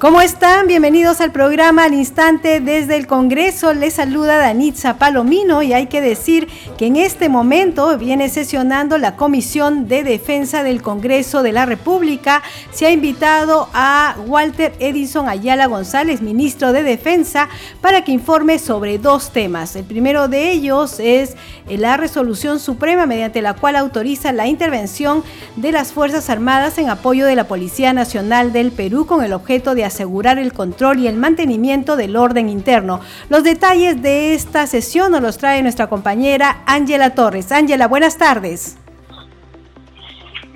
¿Cómo están? Bienvenidos al programa al instante desde el Congreso. Les saluda Danitza Palomino y hay que decir que en este momento viene sesionando la Comisión de Defensa del Congreso de la República. Se ha invitado a Walter Edison Ayala González, ministro de Defensa, para que informe sobre dos temas. El primero de ellos es la resolución suprema mediante la cual autoriza la intervención de las Fuerzas Armadas en apoyo de la Policía Nacional del Perú con el objeto de asegurar el control y el mantenimiento del orden interno. Los detalles de esta sesión nos los trae nuestra compañera Ángela Torres. Ángela, buenas tardes.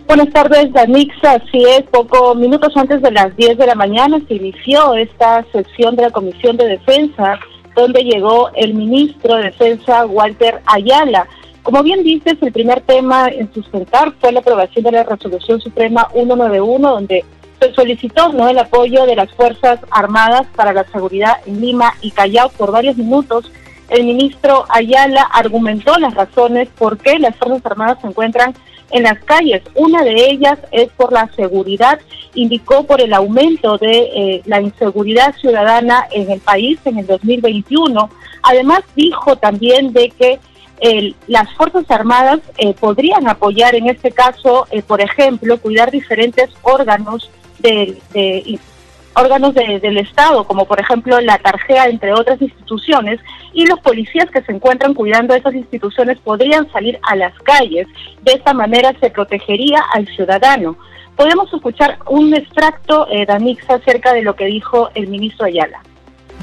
Buenas tardes, Danixa. Así es, pocos minutos antes de las 10 de la mañana se inició esta sesión de la Comisión de Defensa, donde llegó el ministro de Defensa, Walter Ayala. Como bien dices, el primer tema en sustentar fue la aprobación de la Resolución Suprema 191, donde se solicitó ¿no? el apoyo de las Fuerzas Armadas para la seguridad en Lima y Callao por varios minutos. El ministro Ayala argumentó las razones por qué las Fuerzas Armadas se encuentran en las calles. Una de ellas es por la seguridad, indicó por el aumento de eh, la inseguridad ciudadana en el país en el 2021. Además dijo también de que las Fuerzas Armadas eh, podrían apoyar en este caso, eh, por ejemplo, cuidar diferentes órganos de, órganos del Estado, como por ejemplo la tarjeta, entre otras instituciones, y los policías que se encuentran cuidando esas instituciones podrían salir a las calles. De esta manera se protegería al ciudadano. Podemos escuchar un extracto, eh, Danix, acerca de lo que dijo el ministro Ayala.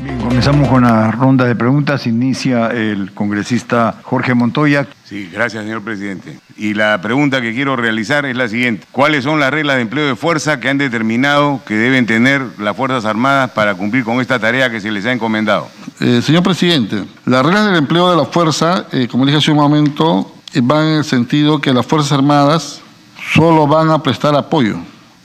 Bien, comenzamos con la ronda de preguntas. Inicia el congresista Jorge Montoya. Sí, gracias, señor presidente. Y la pregunta que quiero realizar es la siguiente. ¿Cuáles son las reglas de empleo de fuerza que han determinado que deben tener las Fuerzas Armadas para cumplir con esta tarea que se les ha encomendado? Eh, señor presidente, las reglas del empleo de la fuerza, eh, como dije hace un momento, van en el sentido que las Fuerzas Armadas solo van a prestar apoyo,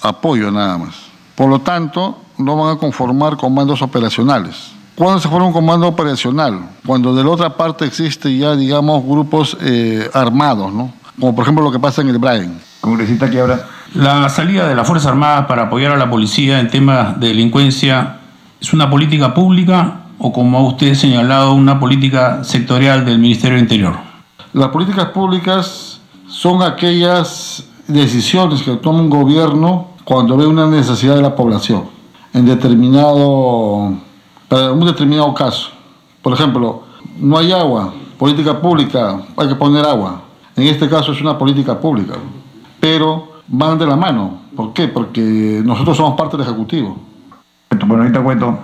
apoyo nada más. Por lo tanto, no van a conformar comandos operacionales. ¿Cuándo se forma un comando operacional? Cuando de la otra parte existe ya, digamos, grupos eh, armados, ¿no? Como por ejemplo lo que pasa en el Brain. Congresista que ahora. La salida de las Fuerzas Armadas para apoyar a la policía en temas de delincuencia es una política pública o, como usted ha señalado, una política sectorial del Ministerio del Interior. Las políticas públicas son aquellas decisiones que toma un gobierno cuando ve una necesidad de la población en determinado, un determinado caso. Por ejemplo, no hay agua, política pública, hay que poner agua. En este caso es una política pública, pero van de la mano. ¿Por qué? Porque nosotros somos parte del Ejecutivo. Bueno, ahorita cuento.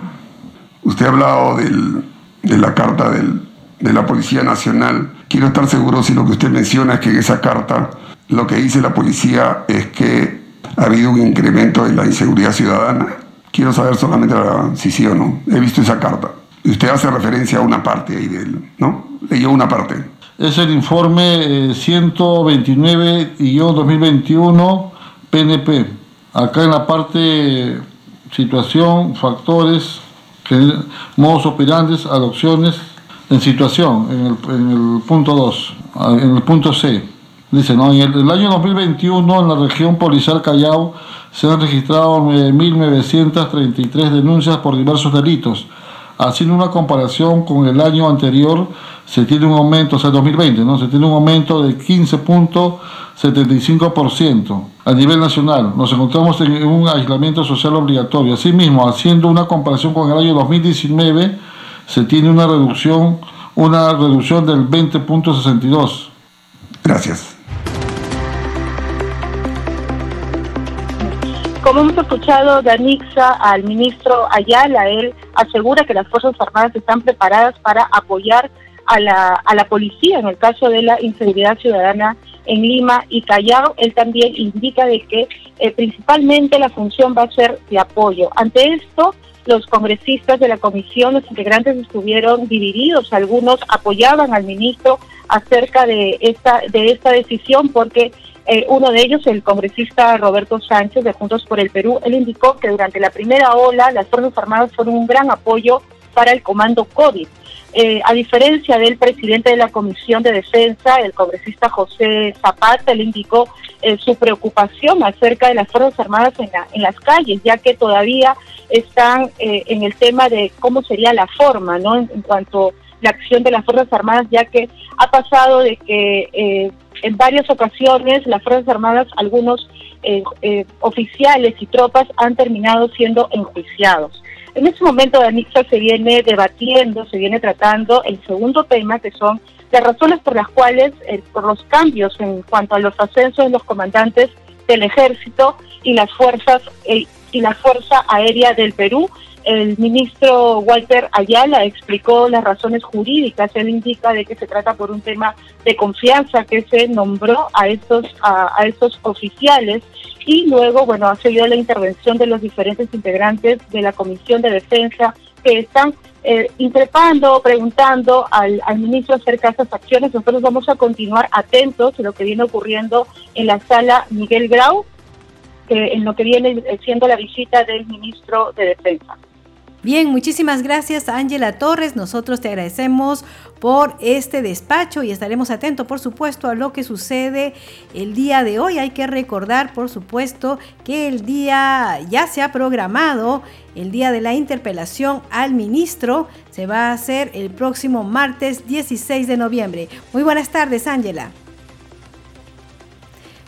Usted ha hablado del, de la carta de la Policía Nacional. Quiero estar seguro si lo que usted menciona es que en esa carta lo que dice la policía es que ha habido un incremento de la inseguridad ciudadana. Quiero saber solamente si sí o no. He visto esa carta. Usted hace referencia a una parte ahí de él, ¿no? Leyó una parte. Es el informe 129-2021 eh, PNP. Acá en la parte situación, factores, modos operantes, adopciones, en situación, en el, en el punto 2, en el punto C. Dice, ¿no? En el, año 2021 en la región policial Callao se han registrado 9.933 denuncias por diversos delitos. Haciendo una comparación con el año anterior, se tiene un aumento, o sea, 2020, ¿no? Se tiene un aumento de 15.75% a nivel nacional. Nos encontramos en un aislamiento social obligatorio. Asimismo, haciendo una comparación con el año 2019, se tiene una reducción, una reducción del 20.62. Gracias. Como hemos escuchado de Anixa al ministro Ayala, él asegura que las Fuerzas Armadas están preparadas para apoyar a la, a la policía en el caso de la inseguridad ciudadana en Lima y Callao. Él también indica de que eh, principalmente la función va a ser de apoyo. Ante esto, los congresistas de la comisión, los integrantes estuvieron divididos. Algunos apoyaban al ministro acerca de esta, de esta decisión porque Eh, uno de ellos, el congresista Roberto Sánchez de Juntos por el Perú, él indicó que durante la primera ola las Fuerzas Armadas fueron un gran apoyo para el comando COVID. Eh, a diferencia del presidente de la Comisión de Defensa, el congresista José Zapata, él indicó eh, su preocupación acerca de las Fuerzas Armadas en, en las calles, ya que todavía están en el tema de cómo sería la forma, ¿no? En, cuanto a la acción de las Fuerzas Armadas, ya que ha pasado de que en varias ocasiones las Fuerzas Armadas, algunos eh, eh, oficiales y tropas han terminado siendo enjuiciados. En este momento de Anixa se viene debatiendo, se viene tratando el segundo tema, que son las razones por las cuales, eh, por los cambios en cuanto a los ascensos de los comandantes del ejército y las fuerzas y la Fuerza Aérea del Perú, el ministro Walter Ayala explicó las razones jurídicas. Él indica de que se trata por un tema de confianza que se nombró a estos a, estos oficiales y luego, bueno, ha seguido la intervención de los diferentes integrantes de la Comisión de Defensa que están eh, preguntando al, al ministro acerca de estas acciones. Nosotros vamos a continuar atentos a lo que viene ocurriendo en la sala Miguel Grau, en lo que viene siendo la visita del ministro de Defensa. Bien, muchísimas gracias Ángela Torres. Nosotros te agradecemos por este despacho y estaremos atentos, por supuesto, a lo que sucede el día de hoy. Hay que recordar, por supuesto, que el día ya se ha programado, el día de la interpelación al ministro se va a hacer el próximo martes 16 de noviembre. Muy buenas tardes, Ángela.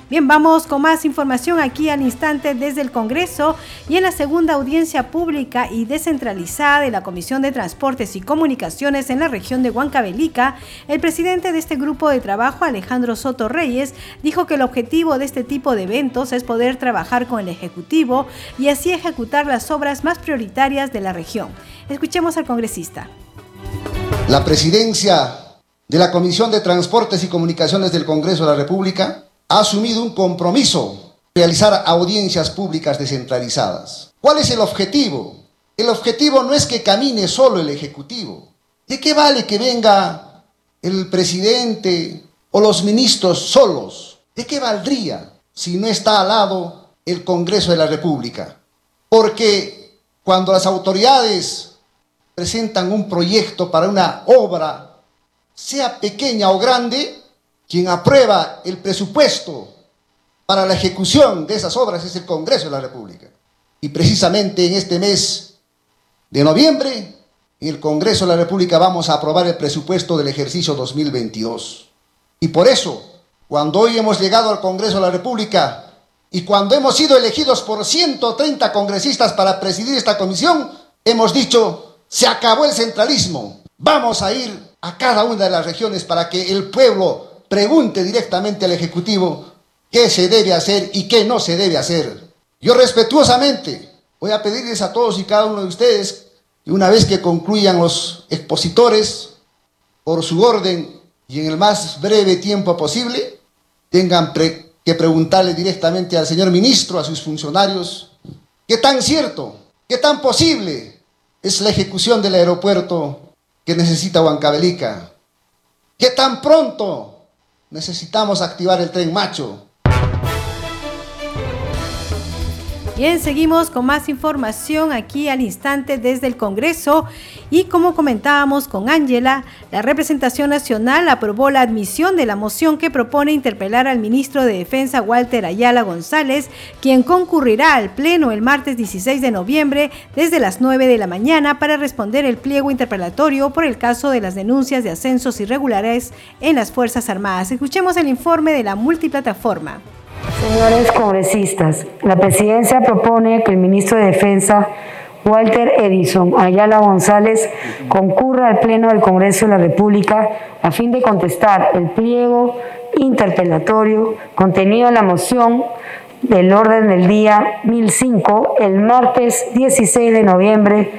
Bien, vamos con más información aquí al instante desde el Congreso y en la segunda audiencia pública y descentralizada de la Comisión de Transportes y Comunicaciones en la región de Huancavelica, el presidente de este grupo de trabajo, Alejandro Soto Reyes, dijo que el objetivo de este tipo de eventos es poder trabajar con el Ejecutivo y así ejecutar las obras más prioritarias de la región. Escuchemos al congresista. La presidencia de la Comisión de Transportes y Comunicaciones del Congreso de la República ha asumido un compromiso realizar audiencias públicas descentralizadas. ¿Cuál es el objetivo? El objetivo no es que camine solo el Ejecutivo. ¿De qué vale que venga el presidente o los ministros solos? ¿De qué valdría si no está al lado el Congreso de la República? Porque cuando las autoridades presentan un proyecto para una obra, sea pequeña o grande, quien aprueba el presupuesto para la ejecución de esas obras es el Congreso de la República. Y precisamente en este mes de noviembre, en el Congreso de la República vamos a aprobar el presupuesto del ejercicio 2022. Y por eso, cuando hoy hemos llegado al Congreso de la República y cuando hemos sido elegidos por 130 congresistas para presidir esta comisión, hemos dicho, se acabó el centralismo, vamos a ir a cada una de las regiones para que el pueblo pregunte directamente al Ejecutivo qué se debe hacer y qué no se debe hacer. Yo respetuosamente voy a pedirles a todos y cada uno de ustedes que una vez que concluyan los expositores, por su orden y en el más breve tiempo posible, tengan que preguntarle directamente al señor ministro, a sus funcionarios, qué tan cierto, qué tan posible es la ejecución del aeropuerto que necesita Huancavelica, qué tan pronto Necesitamos activar el tren macho. Bien, seguimos con más información aquí al instante desde el Congreso y como comentábamos con Ángela, la representación nacional aprobó la admisión de la moción que propone interpelar al ministro de Defensa Walter Ayala González, quien concurrirá al Pleno el martes 16 de noviembre desde las 9 de la mañana para responder el pliego interpelatorio por el caso de las denuncias de ascensos irregulares en las Fuerzas Armadas. Escuchemos el informe de la multiplataforma. Señores congresistas, la presidencia propone que el ministro de Defensa, Walter Edison Ayala González, concurra al Pleno del Congreso de la República a fin de contestar el pliego interpelatorio contenido en la moción del orden del día 1005 el martes 16 de noviembre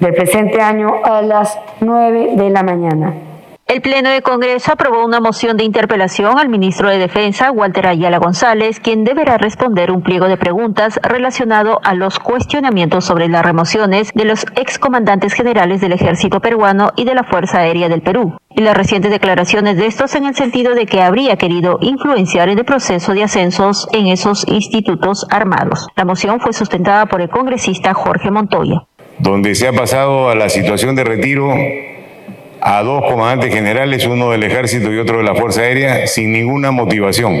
del presente año a las 9 de la mañana. El Pleno de Congreso aprobó una moción de interpelación al ministro de Defensa, Walter Ayala González, quien deberá responder un pliego de preguntas relacionado a los cuestionamientos sobre las remociones de los excomandantes generales del ejército peruano y de la Fuerza Aérea del Perú, y las recientes declaraciones de estos en el sentido de que habría querido influenciar en el proceso de ascensos en esos institutos armados. La moción fue sustentada por el congresista Jorge Montoya. Donde se ha pasado a la situación de retiro a dos comandantes generales, uno del ejército y otro de la Fuerza Aérea, sin ninguna motivación.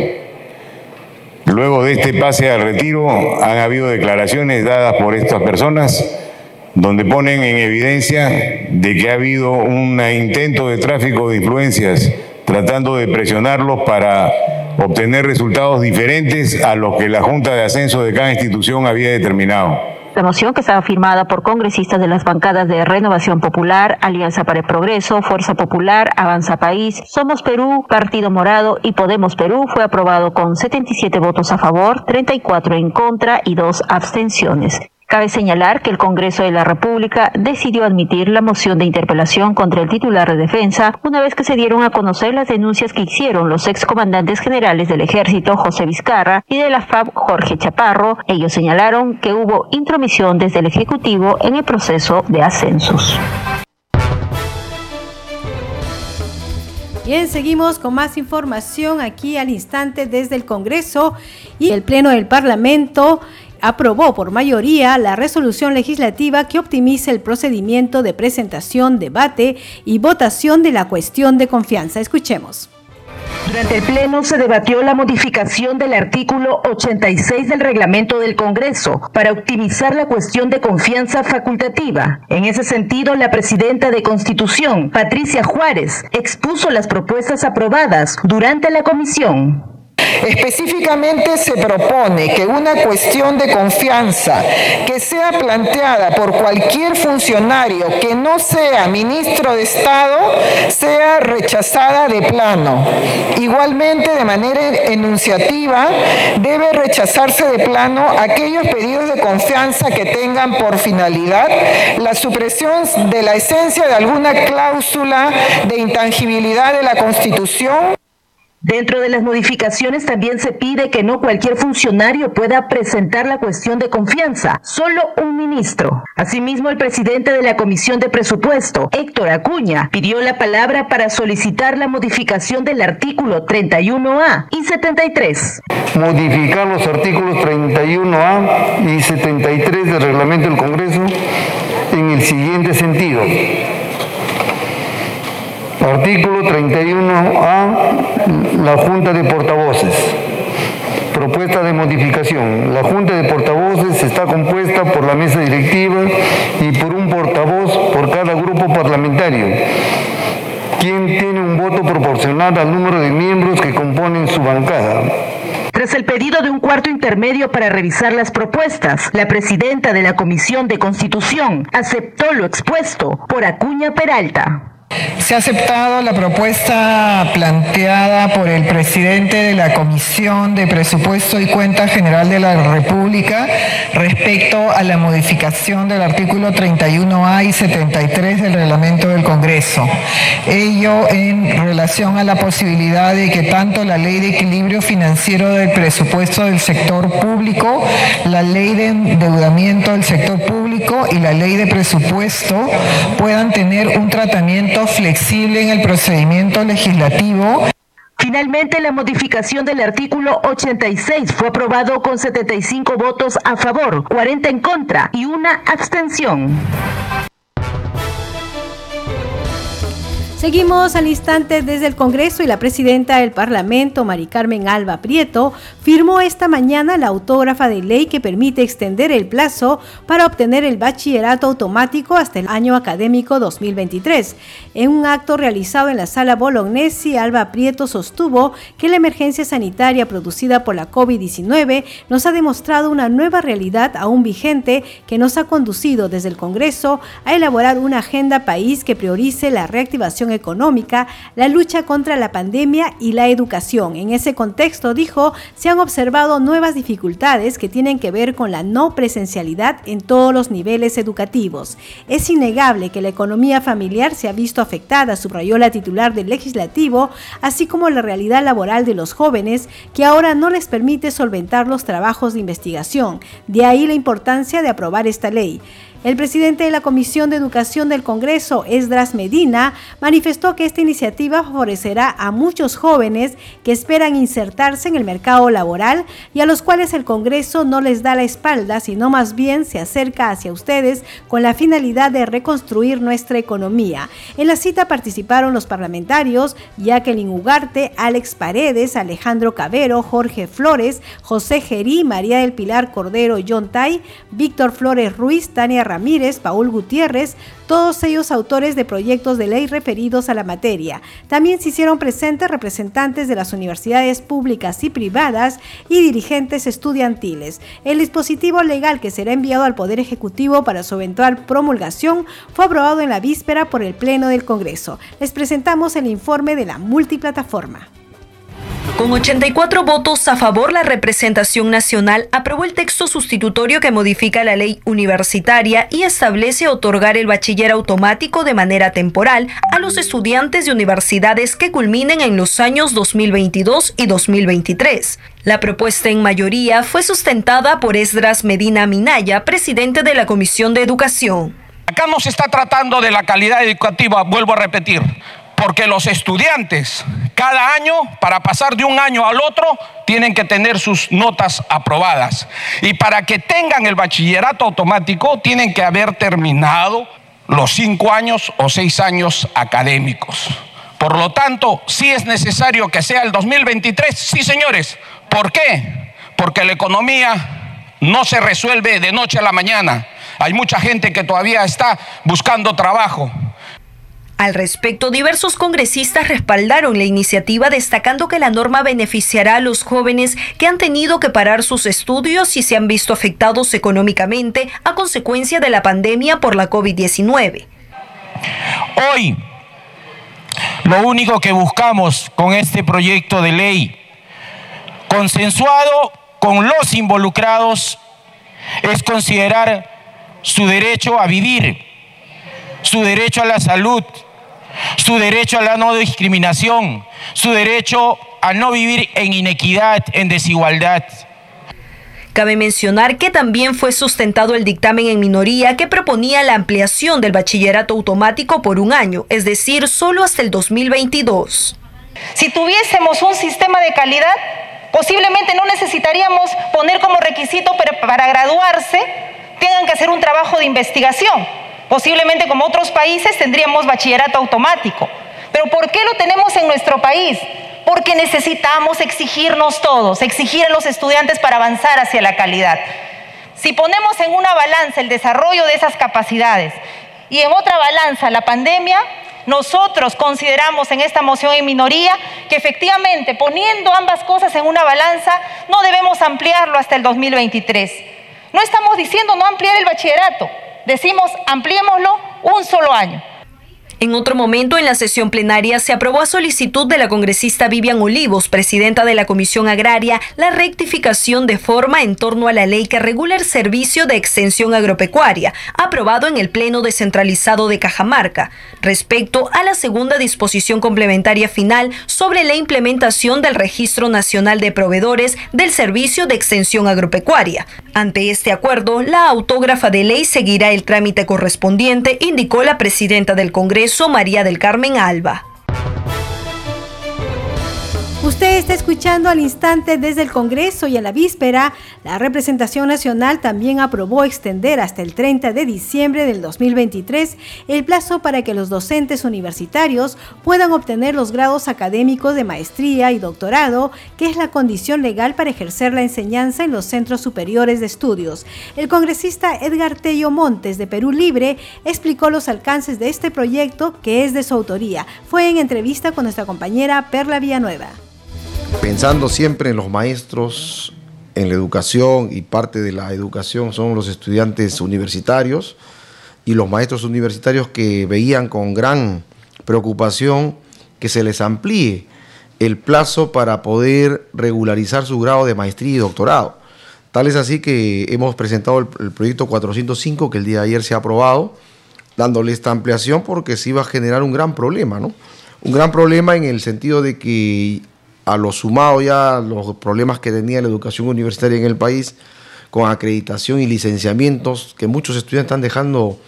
Luego de este pase al retiro han habido declaraciones dadas por estas personas donde ponen en evidencia de que ha habido un intento de tráfico de influencias tratando de presionarlos para obtener resultados diferentes a los que la Junta de Ascenso de cada institución había determinado. La moción que estaba firmada por congresistas de las bancadas de Renovación Popular, Alianza para el Progreso, Fuerza Popular, Avanza País, Somos Perú, Partido Morado y Podemos Perú fue aprobado con 77 votos a favor, 34 en contra y dos abstenciones. Cabe señalar que el Congreso de la República decidió admitir la moción de interpelación contra el titular de defensa una vez que se dieron a conocer las denuncias que hicieron los excomandantes generales del ejército José Vizcarra y de la FAB Jorge Chaparro. Ellos señalaron que hubo intromisión desde el Ejecutivo en el proceso de ascensos. Bien, seguimos con más información aquí al instante desde el Congreso y el Pleno del Parlamento aprobó por mayoría la resolución legislativa que optimiza el procedimiento de presentación, debate y votación de la cuestión de confianza. Escuchemos. Durante el Pleno se debatió la modificación del artículo 86 del reglamento del Congreso para optimizar la cuestión de confianza facultativa. En ese sentido, la presidenta de Constitución, Patricia Juárez, expuso las propuestas aprobadas durante la comisión. Específicamente se propone que una cuestión de confianza que sea planteada por cualquier funcionario que no sea ministro de Estado sea rechazada de plano. Igualmente, de manera enunciativa, debe rechazarse de plano aquellos pedidos de confianza que tengan por finalidad la supresión de la esencia de alguna cláusula de intangibilidad de la Constitución Dentro de las modificaciones también se pide que no cualquier funcionario pueda presentar la cuestión de confianza, solo un ministro. Asimismo, el presidente de la Comisión de Presupuesto, Héctor Acuña, pidió la palabra para solicitar la modificación del artículo 31A y 73. Modificar los artículos 31A y 73 del reglamento del Congreso en el siguiente sentido Artículo 31A, la Junta de Portavoces. Propuesta de modificación. La Junta de Portavoces está compuesta por la mesa directiva y por un portavoz por cada grupo parlamentario, quien tiene un voto proporcional al número de miembros que componen su bancada. Tras el pedido de un cuarto intermedio para revisar las propuestas, la presidenta de la Comisión de Constitución aceptó lo expuesto por Acuña Peralta. Se ha aceptado la propuesta planteada por el presidente de la Comisión de Presupuesto y Cuenta General de la República respecto a la modificación del artículo 31A y 73 del reglamento del Congreso. Ello en relación a la posibilidad de que tanto la ley de equilibrio financiero del presupuesto del sector público, la ley de endeudamiento del sector público y la ley de presupuesto puedan tener un tratamiento flexible en el procedimiento legislativo. Finalmente, la modificación del artículo 86 fue aprobado con 75 votos a favor, 40 en contra y una abstención. Seguimos al instante desde el Congreso y la presidenta del Parlamento, Mari Carmen Alba Prieto, firmó esta mañana la autógrafa de ley que permite extender el plazo para obtener el bachillerato automático hasta el año académico 2023. En un acto realizado en la sala Bolognesi, Alba Prieto sostuvo que la emergencia sanitaria producida por la COVID-19 nos ha demostrado una nueva realidad aún vigente que nos ha conducido desde el Congreso a elaborar una agenda país que priorice la reactivación económica, la lucha contra la pandemia y la educación. En ese contexto, dijo, se han observado nuevas dificultades que tienen que ver con la no presencialidad en todos los niveles educativos. Es innegable que la economía familiar se ha visto afectada, subrayó la titular del legislativo, así como la realidad laboral de los jóvenes que ahora no les permite solventar los trabajos de investigación. De ahí la importancia de aprobar esta ley. El presidente de la Comisión de Educación del Congreso, Esdras Medina, manifestó que esta iniciativa favorecerá a muchos jóvenes que esperan insertarse en el mercado laboral y a los cuales el Congreso no les da la espalda, sino más bien se acerca hacia ustedes con la finalidad de reconstruir nuestra economía. En la cita participaron los parlamentarios Jacqueline Ugarte, Alex Paredes, Alejandro Cabero, Jorge Flores, José Gerí, María del Pilar Cordero, John Tai, Víctor Flores Ruiz, Tania Ramírez, Paul Gutiérrez, todos ellos autores de proyectos de ley referidos a la materia. También se hicieron presentes representantes de las universidades públicas y privadas y dirigentes estudiantiles. El dispositivo legal que será enviado al Poder Ejecutivo para su eventual promulgación fue aprobado en la víspera por el Pleno del Congreso. Les presentamos el informe de la multiplataforma. Con 84 votos a favor, la representación nacional aprobó el texto sustitutorio que modifica la ley universitaria y establece otorgar el bachiller automático de manera temporal a los estudiantes de universidades que culminen en los años 2022 y 2023. La propuesta en mayoría fue sustentada por Esdras Medina Minaya, presidente de la Comisión de Educación. Acá no se está tratando de la calidad educativa, vuelvo a repetir porque los estudiantes cada año, para pasar de un año al otro, tienen que tener sus notas aprobadas. Y para que tengan el bachillerato automático, tienen que haber terminado los cinco años o seis años académicos. Por lo tanto, sí es necesario que sea el 2023, sí señores. ¿Por qué? Porque la economía no se resuelve de noche a la mañana. Hay mucha gente que todavía está buscando trabajo. Al respecto, diversos congresistas respaldaron la iniciativa destacando que la norma beneficiará a los jóvenes que han tenido que parar sus estudios y se han visto afectados económicamente a consecuencia de la pandemia por la COVID-19. Hoy, lo único que buscamos con este proyecto de ley, consensuado con los involucrados, es considerar su derecho a vivir, su derecho a la salud, su derecho a la no discriminación, su derecho a no vivir en inequidad, en desigualdad. Cabe mencionar que también fue sustentado el dictamen en minoría que proponía la ampliación del bachillerato automático por un año, es decir, solo hasta el 2022. Si tuviésemos un sistema de calidad, posiblemente no necesitaríamos poner como requisito para graduarse, tengan que hacer un trabajo de investigación Posiblemente como otros países tendríamos bachillerato automático. Pero ¿por qué lo tenemos en nuestro país? Porque necesitamos exigirnos todos, exigir a los estudiantes para avanzar hacia la calidad. Si ponemos en una balanza el desarrollo de esas capacidades y en otra balanza la pandemia, nosotros consideramos en esta moción en minoría que efectivamente poniendo ambas cosas en una balanza no debemos ampliarlo hasta el 2023. No estamos diciendo no ampliar el bachillerato, decimos ampliémoslo un solo año. En otro momento, en la sesión plenaria, se aprobó a solicitud de la congresista Vivian Olivos, presidenta de la Comisión Agraria, la rectificación de forma en torno a la ley que regula el servicio de extensión agropecuaria, aprobado en el Pleno Descentralizado de Cajamarca, respecto a la segunda disposición complementaria final sobre la implementación del Registro Nacional de Proveedores del Servicio de Extensión Agropecuaria. Ante este acuerdo, la autógrafa de ley seguirá el trámite correspondiente, indicó la presidenta del Congreso, María del Carmen Alba. Usted está escuchando al instante desde el Congreso y a la víspera, la representación nacional también aprobó extender hasta el 30 de diciembre del 2023 el plazo para que los docentes universitarios puedan obtener los grados académicos de maestría y doctorado, que es la condición legal para ejercer la enseñanza en los centros superiores de estudios. El congresista Edgar Tello Montes de Perú Libre explicó los alcances de este proyecto que es de su autoría. Fue en entrevista con nuestra compañera Perla Villanueva pensando siempre en los maestros, en la educación y parte de la educación son los estudiantes universitarios y los maestros universitarios que veían con gran preocupación que se les amplíe el plazo para poder regularizar su grado de maestría y doctorado. Tal es así que hemos presentado el, proyecto 405 que el día de ayer se ha aprobado, dándole esta ampliación porque se iba a generar un gran problema, ¿no? Un gran problema en el sentido de que a lo sumado ya los problemas que tenía la educación universitaria en el país, con acreditación y licenciamientos que muchos estudiantes están dejando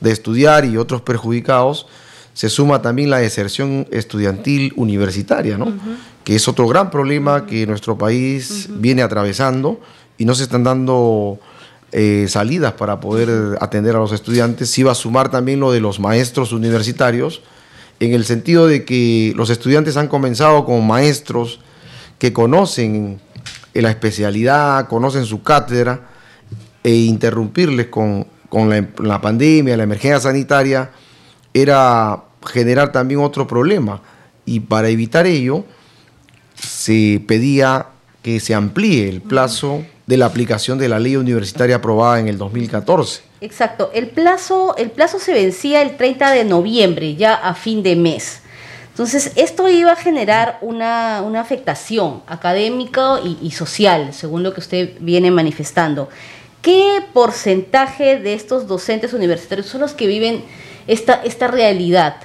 de estudiar y otros perjudicados, se suma también la deserción estudiantil universitaria, ¿no? que es otro gran problema que nuestro país viene atravesando y no se están dando eh, salidas para poder atender a los estudiantes. Se iba a sumar también lo de los maestros universitarios, en el sentido de que los estudiantes han comenzado con maestros que conocen la especialidad, conocen su cátedra, e interrumpirles con, la, la pandemia, la emergencia sanitaria, era generar también otro problema. Y para evitar ello, se pedía que se amplíe el plazo de la aplicación de la ley universitaria aprobada en el 2014. Exacto, el plazo, el plazo se vencía el 30 de noviembre, ya a fin de mes. Entonces, esto iba a generar una, afectación académica y, y, social, según lo que usted viene manifestando. ¿Qué porcentaje de estos docentes universitarios son los que viven esta, esta realidad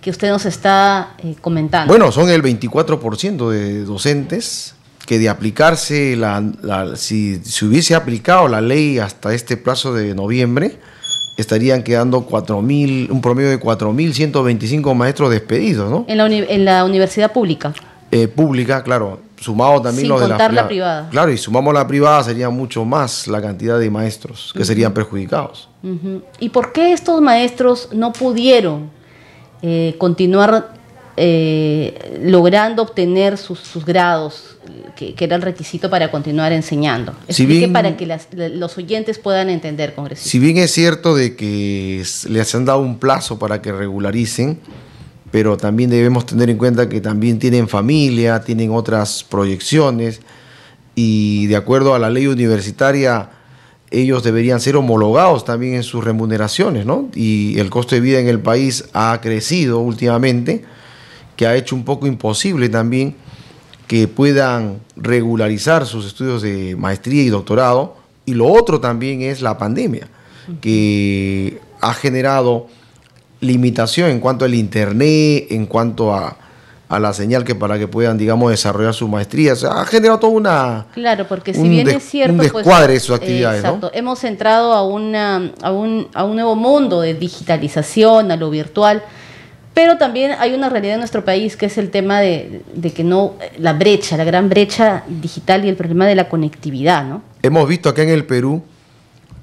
que usted nos está eh, comentando? Bueno, son el 24% de docentes que de aplicarse, la, si se hubiese aplicado la ley hasta este plazo de noviembre, estarían quedando 4.000, un promedio de 4.125 maestros despedidos, ¿no? En la, en la universidad pública. Eh, pública, claro, sumado también lo de la, la privada. Claro, y sumamos la privada sería mucho más la cantidad de maestros que serían perjudicados. ¿Y por qué estos maestros no pudieron eh, continuar eh, logrando obtener sus, grados, que, era el requisito para continuar enseñando? Explique para que los oyentes puedan entender, congresista. Si bien es cierto de que les han dado un plazo para que regularicen, pero también debemos tener en cuenta que también tienen familia, tienen otras proyecciones y de acuerdo a la ley universitaria ellos deberían ser homologados también en sus remuneraciones, ¿no? Y el costo de vida en el país ha crecido últimamente, que ha hecho un poco imposible también que puedan regularizar sus estudios de maestría y doctorado. Y lo otro también es la pandemia, que ha generado limitación en cuanto al Internet, en cuanto a, la señal que para que puedan, digamos, desarrollar su maestría. ha generado toda una... Claro, porque si bien es cierto... Un pues, descuadre de sus actividades, exacto, hemos entrado a, una, a, un, a un nuevo mundo de digitalización, a lo virtual, pero también hay una realidad en nuestro país que es el tema de, de, que no, la brecha, la gran brecha digital y el problema de la conectividad, ¿no? Hemos visto acá en el Perú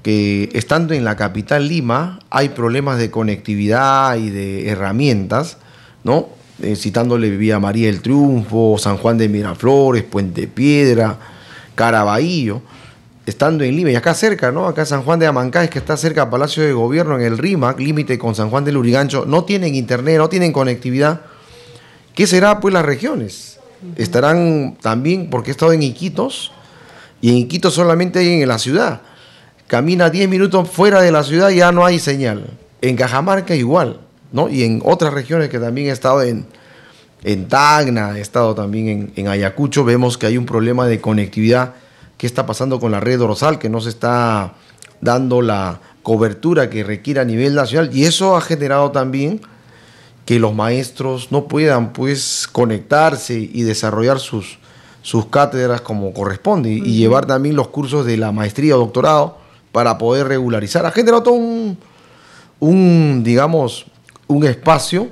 que estando en la capital Lima hay problemas de conectividad y de herramientas, ¿no? Eh, citándole Vía María del Triunfo, San Juan de Miraflores, Puente Piedra, Caraballo, estando en Lima y acá cerca, ¿no? Acá San Juan de Amancay, que está cerca del Palacio de Gobierno en el RIMAC, límite con San Juan de Lurigancho, no tienen internet, no tienen conectividad. ¿Qué será pues las regiones? Estarán también, porque he estado en Iquitos, y en Iquitos solamente hay en la ciudad camina 10 minutos fuera de la ciudad y ya no hay señal. En Cajamarca igual, ¿no? Y en otras regiones que también he estado en, en Tacna, he estado también en, en, Ayacucho, vemos que hay un problema de conectividad. ¿Qué está pasando con la red dorsal? Que no se está dando la cobertura que requiere a nivel nacional. Y eso ha generado también que los maestros no puedan pues conectarse y desarrollar sus, sus cátedras como corresponde y llevar también los cursos de la maestría o doctorado para poder regularizar. Ha generado todo un, digamos, un espacio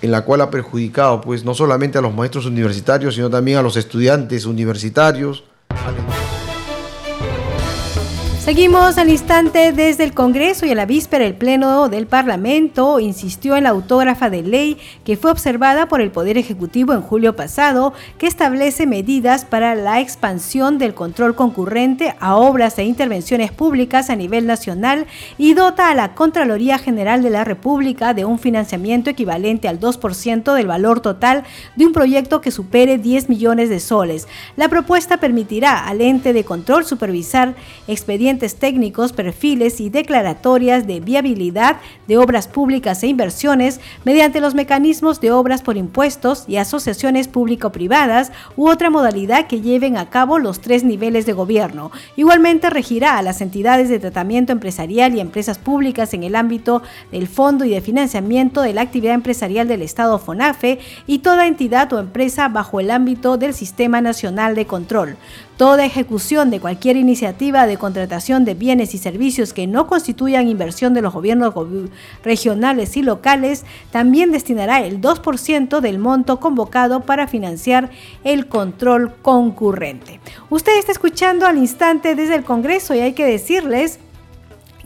en la cual ha perjudicado, pues, no solamente a los maestros universitarios, sino también a los estudiantes universitarios. 安全帽 Seguimos al instante desde el Congreso y a la víspera el Pleno del Parlamento insistió en la autógrafa de ley que fue observada por el Poder Ejecutivo en julio pasado que establece medidas para la expansión del control concurrente a obras e intervenciones públicas a nivel nacional y dota a la Contraloría General de la República de un financiamiento equivalente al 2% del valor total de un proyecto que supere 10 millones de soles. La propuesta permitirá al ente de control supervisar expedientes técnicos, perfiles y declaratorias de viabilidad de obras públicas e inversiones mediante los mecanismos de obras por impuestos y asociaciones público-privadas u otra modalidad que lleven a cabo los tres niveles de gobierno. Igualmente regirá a las entidades de tratamiento empresarial y empresas públicas en el ámbito del fondo y de financiamiento de la actividad empresarial del Estado FONAFE y toda entidad o empresa bajo el ámbito del Sistema Nacional de Control. Toda ejecución de cualquier iniciativa de contratación de bienes y servicios que no constituyan inversión de los gobiernos regionales y locales también destinará el 2% del monto convocado para financiar el control concurrente. Usted está escuchando al instante desde el Congreso y hay que decirles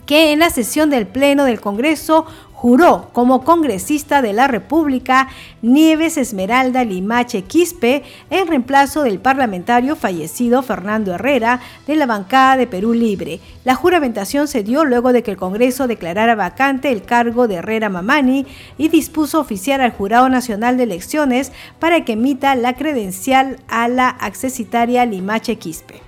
que en la sesión del Pleno del Congreso juró como congresista de la República Nieves Esmeralda Limache Quispe en reemplazo del parlamentario fallecido Fernando Herrera de la bancada de Perú Libre. La juramentación se dio luego de que el Congreso declarara vacante el cargo de Herrera Mamani y dispuso oficiar al Jurado Nacional de Elecciones para que emita la credencial a la accesitaria Limache Quispe.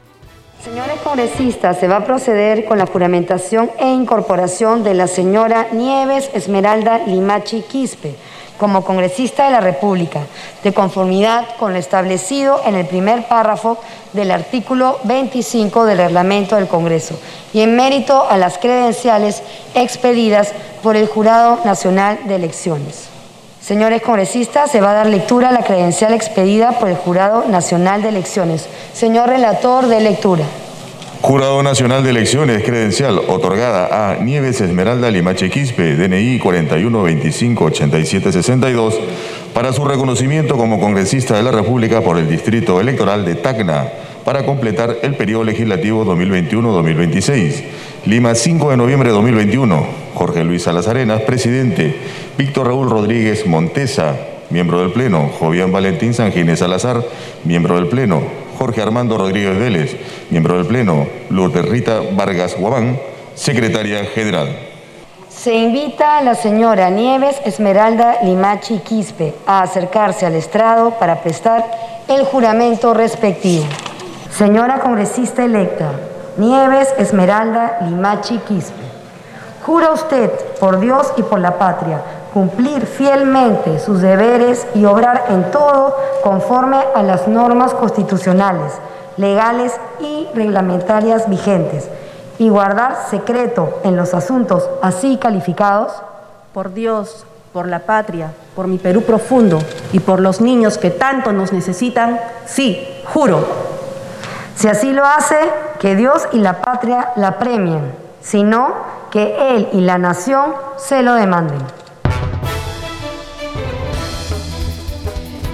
Señores congresistas, se va a proceder con la juramentación e incorporación de la señora Nieves Esmeralda Limachi Quispe como congresista de la República, de conformidad con lo establecido en el primer párrafo del artículo 25 del reglamento del Congreso y en mérito a las credenciales expedidas por el Jurado Nacional de Elecciones. Señores congresistas, se va a dar lectura a la credencial expedida por el Jurado Nacional de Elecciones. Señor relator de lectura. Jurado Nacional de Elecciones, credencial otorgada a Nieves Esmeralda Limache Quispe, DNI 41258762, para su reconocimiento como congresista de la República por el Distrito Electoral de Tacna, para completar el periodo legislativo 2021-2026. Lima, 5 de noviembre de 2021. Jorge Luis Salazarenas, presidente. Víctor Raúl Rodríguez Montesa, miembro del Pleno. Jovian Valentín Sanginés Salazar, miembro del Pleno. Jorge Armando Rodríguez Vélez, miembro del Pleno. Lourdes Rita Vargas Guabán, secretaria general. Se invita a la señora Nieves Esmeralda Limachi Quispe a acercarse al estrado para prestar el juramento respectivo. Señora congresista electa, Nieves Esmeralda Limachi Quispe, jura usted, por Dios y por la patria, cumplir fielmente sus deberes y obrar en todo conforme a las normas constitucionales, legales y reglamentarias vigentes, y guardar secreto en los asuntos así calificados? Por Dios, por la patria, por mi Perú profundo y por los niños que tanto nos necesitan, sí, juro. Si así lo hace, que Dios y la patria la premien, si no, que Él y la nación se lo demanden.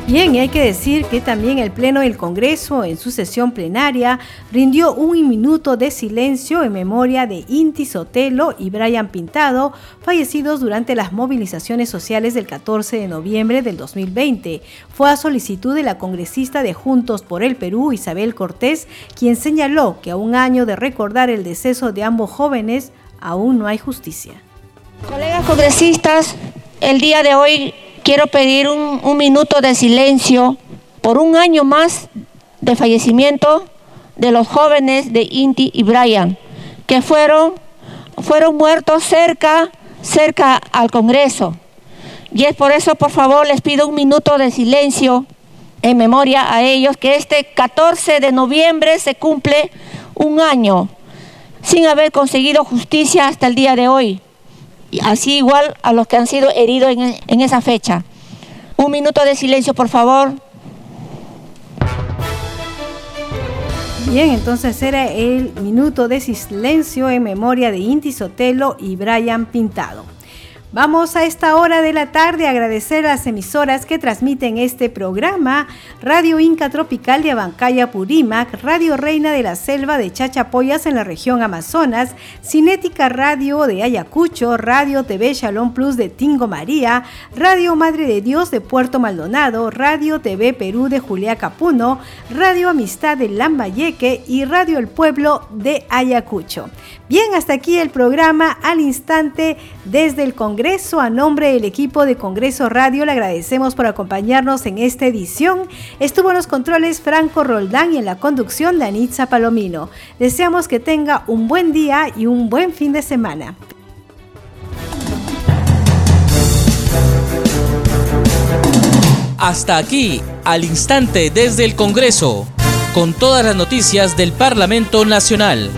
Bien, hay que decir que también el Pleno del Congreso, en su sesión plenaria, rindió un minuto de silencio en memoria de Inti Sotelo y Brian Pintado, fallecidos durante las movilizaciones sociales del 14 de noviembre del 2020. Fue a solicitud de la congresista de Juntos por el Perú, Isabel Cortés, quien señaló que a un año de recordar el deceso de ambos jóvenes, aún no hay justicia. Colegas congresistas, el día de hoy quiero pedir un, minuto de silencio por un año más de fallecimiento de los jóvenes de Inti y Brian, que fueron, fueron muertos cerca, cerca al Congreso. Y es por eso, por favor, les pido un minuto de silencio en memoria a ellos, que este 14 de noviembre se cumple un año sin haber conseguido justicia hasta el día de hoy así igual a los que han sido heridos en, esa fecha. Un minuto de silencio, por favor. Bien, entonces era el minuto de silencio en memoria de Inti Sotelo y Brian Pintado. Vamos a esta hora de la tarde a agradecer a las emisoras que transmiten este programa, Radio Inca Tropical de Abancaya Purímac, Radio Reina de la Selva de Chachapoyas en la región Amazonas, Cinética Radio de Ayacucho, Radio TV Shalom Plus de Tingo María, Radio Madre de Dios de Puerto Maldonado, Radio TV Perú de Julia Capuno, Radio Amistad de Lambayeque y Radio El Pueblo de Ayacucho. Bien, hasta aquí el programa al instante desde el Congreso. A nombre del equipo de Congreso Radio le agradecemos por acompañarnos en esta edición. Estuvo en los controles Franco Roldán y en la conducción Danitza Palomino. Deseamos que tenga un buen día y un buen fin de semana. Hasta aquí, al instante desde el Congreso, con todas las noticias del Parlamento Nacional.